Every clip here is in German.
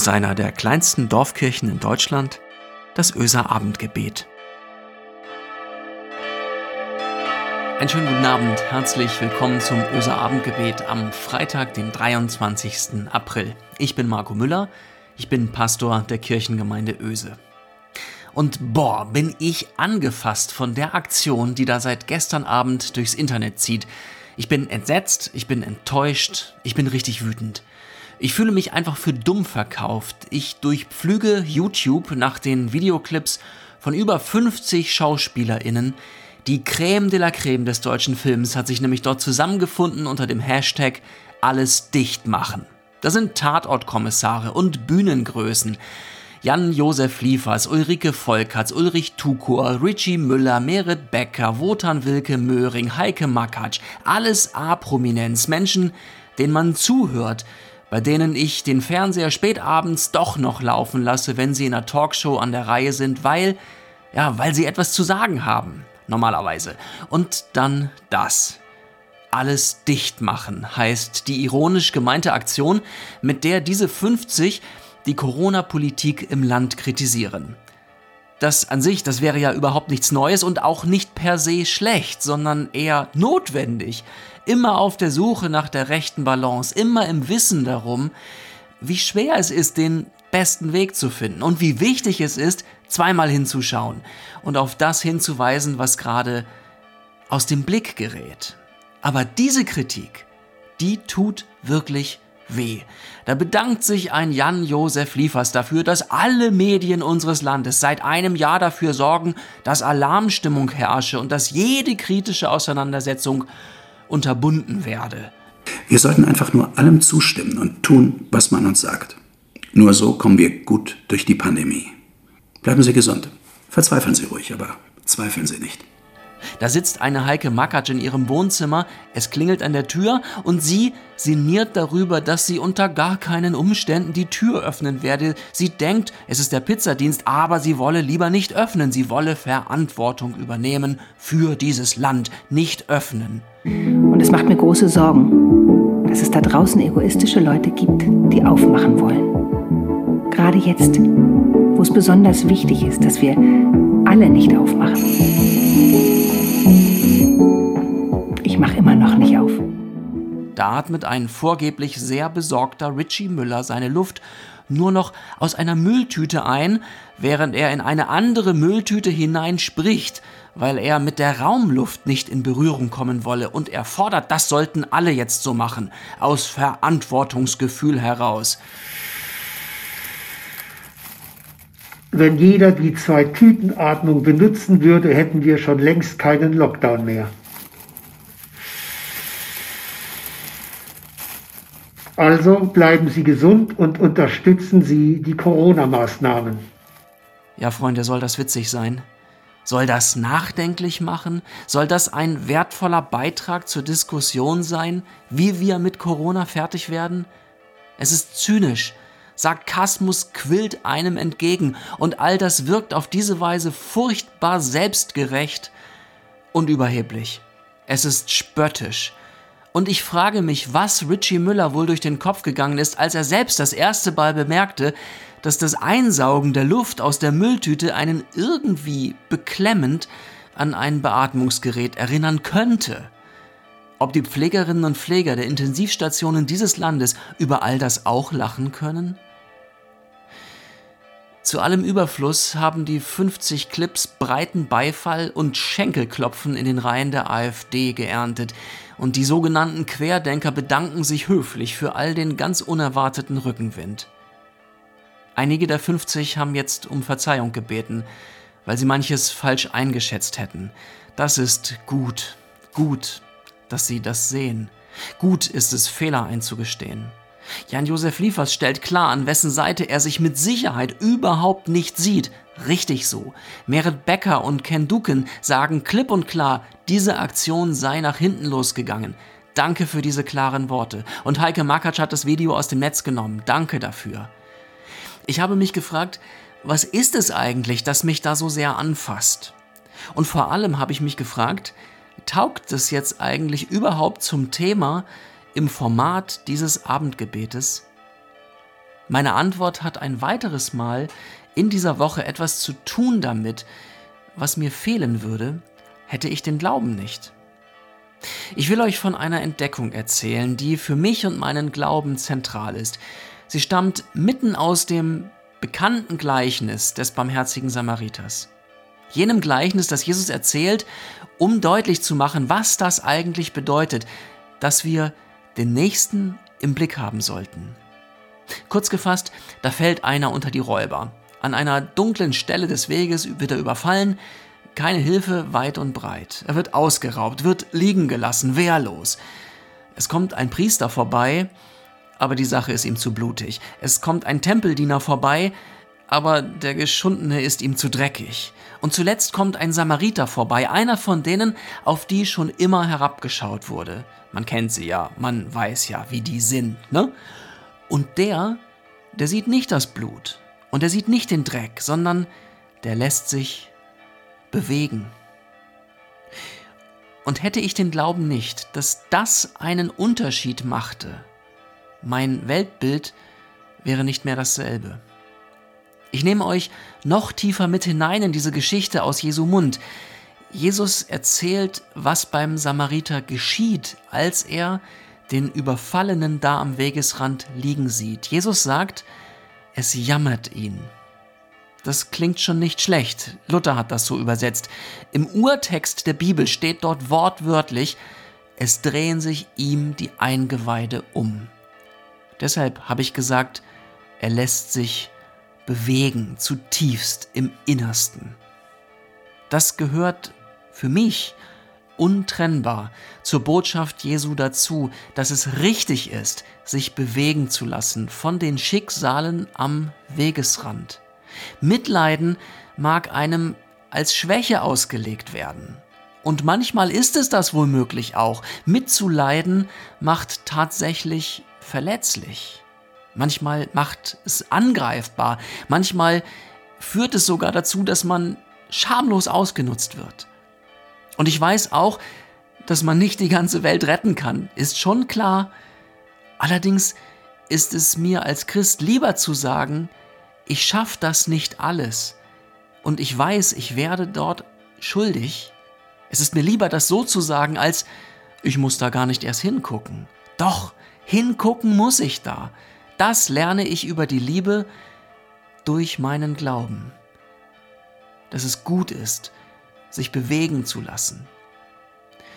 Aus einer der kleinsten Dorfkirchen in Deutschland, das Öser Abendgebet. Einen schönen guten Abend, herzlich willkommen zum Öser Abendgebet am Freitag, den 23. April. Ich bin Marco Müller, ich bin Pastor der Kirchengemeinde Öse. Und boah, bin ich angefasst von der Aktion, die da seit gestern Abend durchs Internet zieht. Ich bin entsetzt, ich bin enttäuscht, ich bin richtig wütend. Ich fühle mich einfach für dumm verkauft. Ich durchpflüge YouTube nach den Videoclips von über 50 SchauspielerInnen. Die Creme de la Creme des deutschen Films hat sich nämlich dort zusammengefunden unter dem Hashtag Alles dicht machen. Da sind Tatortkommissare und Bühnengrößen. Jan-Josef Liefers, Ulrike Volkerts, Ulrich Tukor, Richie Müller, Merit Becker, Wotan Wilke Möhring, Heike Makatsch, alles A-Prominenz, Menschen, denen man zuhört, bei denen ich den Fernseher spätabends doch noch laufen lasse, wenn sie in einer Talkshow an der Reihe sind, weil, ja, weil sie etwas zu sagen haben, normalerweise. Und dann das. Alles dicht machen heißt die ironisch gemeinte Aktion, mit der diese 50 die Corona-Politik im Land kritisieren. Das an sich, das wäre ja überhaupt nichts Neues und auch nicht per se schlecht, sondern eher notwendig. Immer auf der Suche nach der rechten Balance, immer im Wissen darum, wie schwer es ist, den besten Weg zu finden und wie wichtig es ist, zweimal hinzuschauen und auf das hinzuweisen, was gerade aus dem Blick gerät. Aber diese Kritik, die tut wirklich weh. Da bedankt sich ein Jan-Josef Liefers dafür, dass alle Medien unseres Landes seit einem Jahr dafür sorgen, dass Alarmstimmung herrsche und dass jede kritische Auseinandersetzung unterbunden werde. Wir sollten einfach nur allem zustimmen und tun, was man uns sagt. Nur so kommen wir gut durch die Pandemie. Bleiben Sie gesund. Verzweifeln Sie ruhig, aber zweifeln Sie nicht. Da sitzt eine Heike Makatsch in ihrem Wohnzimmer, es klingelt an der Tür und sie sinniert darüber, dass sie unter gar keinen Umständen die Tür öffnen werde. Sie denkt, es ist der Pizzadienst, aber sie wolle lieber nicht öffnen, sie wolle Verantwortung übernehmen für dieses Land, nicht öffnen. Und es macht mir große Sorgen, dass es da draußen egoistische Leute gibt, die aufmachen wollen. Gerade jetzt, wo es besonders wichtig ist, dass wir alle nicht aufmachen. Ich mache immer noch nicht auf. Da atmet ein vorgeblich sehr besorgter Richie Müller seine Luft nur noch aus einer Mülltüte ein, während er in eine andere Mülltüte hineinspricht, weil er mit der Raumluft nicht in Berührung kommen wolle und er fordert, das sollten alle jetzt so machen, aus Verantwortungsgefühl heraus. Wenn jeder die Zwei-Tüten-Atmung benutzen würde, hätten wir schon längst keinen Lockdown mehr. Also bleiben Sie gesund und unterstützen Sie die Corona-Maßnahmen. Ja, Freunde, soll das witzig sein? Soll das nachdenklich machen? Soll das ein wertvoller Beitrag zur Diskussion sein, wie wir mit Corona fertig werden? Es ist zynisch, Sarkasmus quillt einem entgegen und all das wirkt auf diese Weise furchtbar selbstgerecht und überheblich. Es ist spöttisch. Und ich frage mich, was Richie Müller wohl durch den Kopf gegangen ist, als er selbst das erste Mal bemerkte, dass das Einsaugen der Luft aus der Mülltüte einen irgendwie beklemmend an ein Beatmungsgerät erinnern könnte. Ob die Pflegerinnen und Pfleger der Intensivstationen dieses Landes über all das auch lachen können? Zu allem Überfluss haben die 50 Clips breiten Beifall und Schenkelklopfen in den Reihen der AfD geerntet, und die sogenannten Querdenker bedanken sich höflich für all den ganz unerwarteten Rückenwind. Einige der 50 haben jetzt um Verzeihung gebeten, weil sie manches falsch eingeschätzt hätten. Das ist gut, gut, dass sie das sehen. Gut ist es, Fehler einzugestehen. Jan-Josef Liefers stellt klar, an wessen Seite er sich mit Sicherheit überhaupt nicht sieht. Richtig so. Merit Becker und Ken Duken sagen klipp und klar, diese Aktion sei nach hinten losgegangen. Danke für diese klaren Worte. Und Heike Makatsch hat das Video aus dem Netz genommen. Danke dafür. Ich habe mich gefragt, was ist es eigentlich, das mich da so sehr anfasst? Und vor allem habe ich mich gefragt, taugt es jetzt eigentlich überhaupt zum Thema, im Format dieses Abendgebetes? Meine Antwort hat ein weiteres Mal in dieser Woche etwas zu tun damit, was mir fehlen würde, hätte ich den Glauben nicht. Ich will euch von einer Entdeckung erzählen, die für mich und meinen Glauben zentral ist. Sie stammt mitten aus dem bekannten Gleichnis des barmherzigen Samariters. Jenem Gleichnis, das Jesus erzählt, um deutlich zu machen, was das eigentlich bedeutet, dass wir den Nächsten im Blick haben sollten. Kurz gefasst, da fällt einer unter die Räuber. An einer dunklen Stelle des Weges wird er überfallen, keine Hilfe weit und breit. Er wird ausgeraubt, wird liegen gelassen, wehrlos. Es kommt ein Priester vorbei, aber die Sache ist ihm zu blutig. Es kommt ein Tempeldiener vorbei, aber der Geschundene ist ihm zu dreckig. Und zuletzt kommt ein Samariter vorbei, einer von denen, auf die schon immer herabgeschaut wurde. Man kennt sie ja, man weiß ja, wie die sind, ne? Und der, der sieht nicht das Blut und er sieht nicht den Dreck, sondern der lässt sich bewegen. Und hätte ich den Glauben nicht, dass das einen Unterschied machte, mein Weltbild wäre nicht mehr dasselbe. Ich nehme euch noch tiefer mit hinein in diese Geschichte aus Jesu Mund. Jesus erzählt, was beim Samariter geschieht, als er den Überfallenen da am Wegesrand liegen sieht. Jesus sagt, es jammert ihn. Das klingt schon nicht schlecht. Luther hat das so übersetzt. Im Urtext der Bibel steht dort wortwörtlich, es drehen sich ihm die Eingeweide um. Deshalb habe ich gesagt, er lässt sich bewegen, zutiefst im Innersten. Das gehört für mich untrennbar zur Botschaft Jesu dazu, dass es richtig ist, sich bewegen zu lassen von den Schicksalen am Wegesrand. Mitleiden mag einem als Schwäche ausgelegt werden. Und manchmal ist es das womöglich auch. Mitzuleiden macht tatsächlich verletzlich. Manchmal macht es angreifbar. Manchmal führt es sogar dazu, dass man schamlos ausgenutzt wird. Und ich weiß auch, dass man nicht die ganze Welt retten kann, ist schon klar. Allerdings ist es mir als Christ lieber zu sagen, ich schaffe das nicht alles und ich weiß, ich werde dort schuldig. Es ist mir lieber, das so zu sagen, als ich muss da gar nicht erst hingucken. Doch, hingucken muss ich da. Das lerne ich über die Liebe durch meinen Glauben. Dass es gut ist, sich bewegen zu lassen,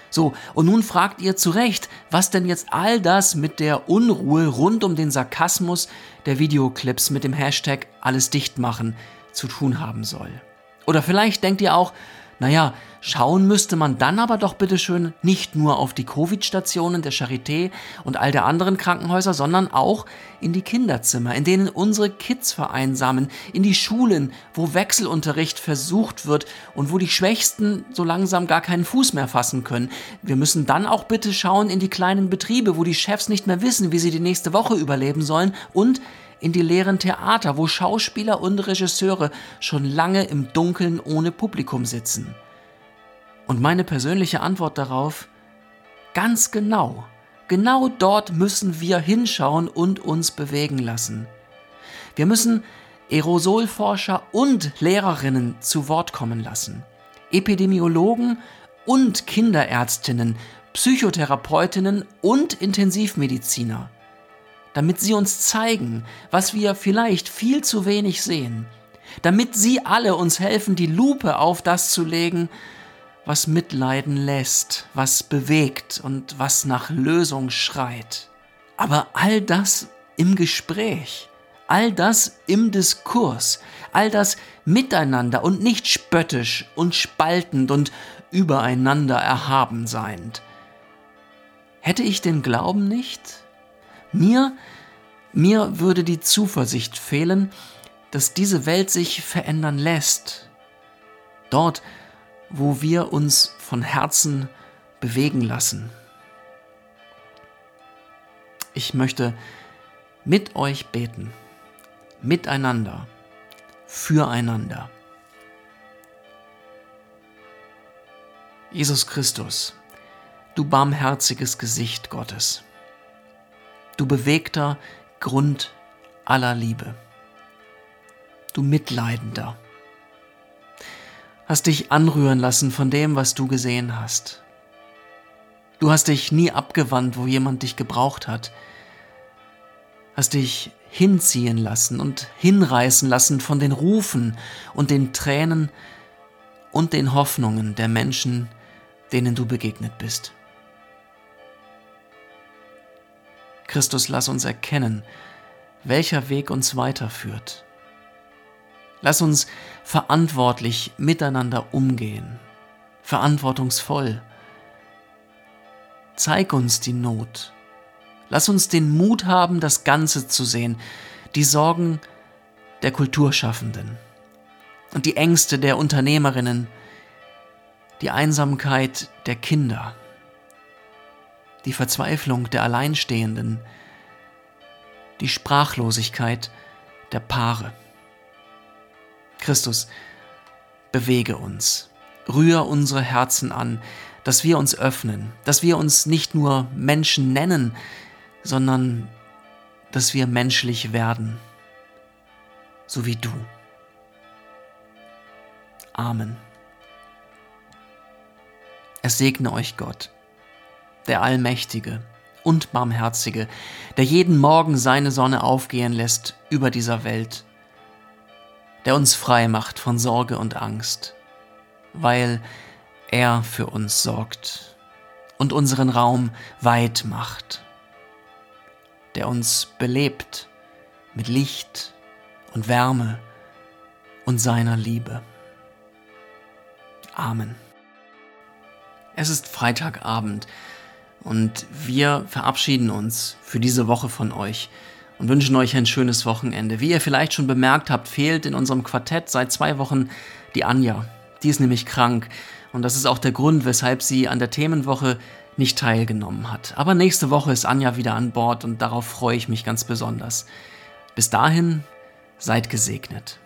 so, und nun fragt ihr zu Recht, was denn jetzt all das mit der Unruhe rund um den Sarkasmus der Videoclips mit dem Hashtag alles dicht machen zu tun haben soll. Oder vielleicht denkt ihr auch, naja, schauen müsste man dann aber doch bitteschön nicht nur auf die Covid-Stationen der Charité und all der anderen Krankenhäuser, sondern auch in die Kinderzimmer, in denen unsere Kids vereinsamen, in die Schulen, wo Wechselunterricht versucht wird und wo die Schwächsten so langsam gar keinen Fuß mehr fassen können. Wir müssen dann auch bitte schauen in die kleinen Betriebe, wo die Chefs nicht mehr wissen, wie sie die nächste Woche überleben sollen und in die leeren Theater, wo Schauspieler und Regisseure schon lange im Dunkeln ohne Publikum sitzen. Und meine persönliche Antwort darauf, ganz genau, genau dort müssen wir hinschauen und uns bewegen lassen. Wir müssen Aerosolforscher und Lehrerinnen zu Wort kommen lassen, Epidemiologen und Kinderärztinnen, Psychotherapeutinnen und Intensivmediziner. Damit sie uns zeigen, was wir vielleicht viel zu wenig sehen, damit sie alle uns helfen, die Lupe auf das zu legen, was mitleiden lässt, was bewegt und was nach Lösung schreit. Aber all das im Gespräch, all das im Diskurs, all das miteinander und nicht spöttisch und spaltend und übereinander erhaben seiend. Hätte ich den Glauben nicht, mir, mir würde die Zuversicht fehlen, dass diese Welt sich verändern lässt. Dort, wo wir uns von Herzen bewegen lassen. Ich möchte mit euch beten, miteinander, füreinander. Jesus Christus, du barmherziges Gesicht Gottes du bewegter Grund aller Liebe. Du Mitleidender. Hast dich anrühren lassen von dem, was du gesehen hast. Du hast dich nie abgewandt, wo jemand dich gebraucht hat. Hast dich hinziehen lassen und hinreißen lassen von den Rufen und den Tränen und den Hoffnungen der Menschen, denen du begegnet bist. Christus, lass uns erkennen, welcher Weg uns weiterführt. Lass uns verantwortlich miteinander umgehen, verantwortungsvoll. Zeig uns die Not. Lass uns den Mut haben, das Ganze zu sehen, die Sorgen der Kulturschaffenden und die Ängste der Unternehmerinnen, die Einsamkeit der Kinder die Verzweiflung der Alleinstehenden, die Sprachlosigkeit der Paare. Christus, bewege uns, rühr unsere Herzen an, dass wir uns öffnen, dass wir uns nicht nur Menschen nennen, sondern dass wir menschlich werden, so wie du. Amen. Es segne euch Gott der Allmächtige und Barmherzige, der jeden Morgen seine Sonne aufgehen lässt über dieser Welt, der uns frei macht von Sorge und Angst, weil er für uns sorgt und unseren Raum weit macht, der uns belebt mit Licht und Wärme und seiner Liebe. Amen. Es ist Freitagabend. Und wir verabschieden uns für diese Woche von euch und wünschen euch ein schönes Wochenende. Wie ihr vielleicht schon bemerkt habt, fehlt in unserem Quartett seit zwei Wochen die Anja. Die ist nämlich krank. Und das ist auch der Grund, weshalb sie an der Themenwoche nicht teilgenommen hat. Aber nächste Woche ist Anja wieder an Bord und darauf freue ich mich ganz besonders. Bis dahin, seid gesegnet.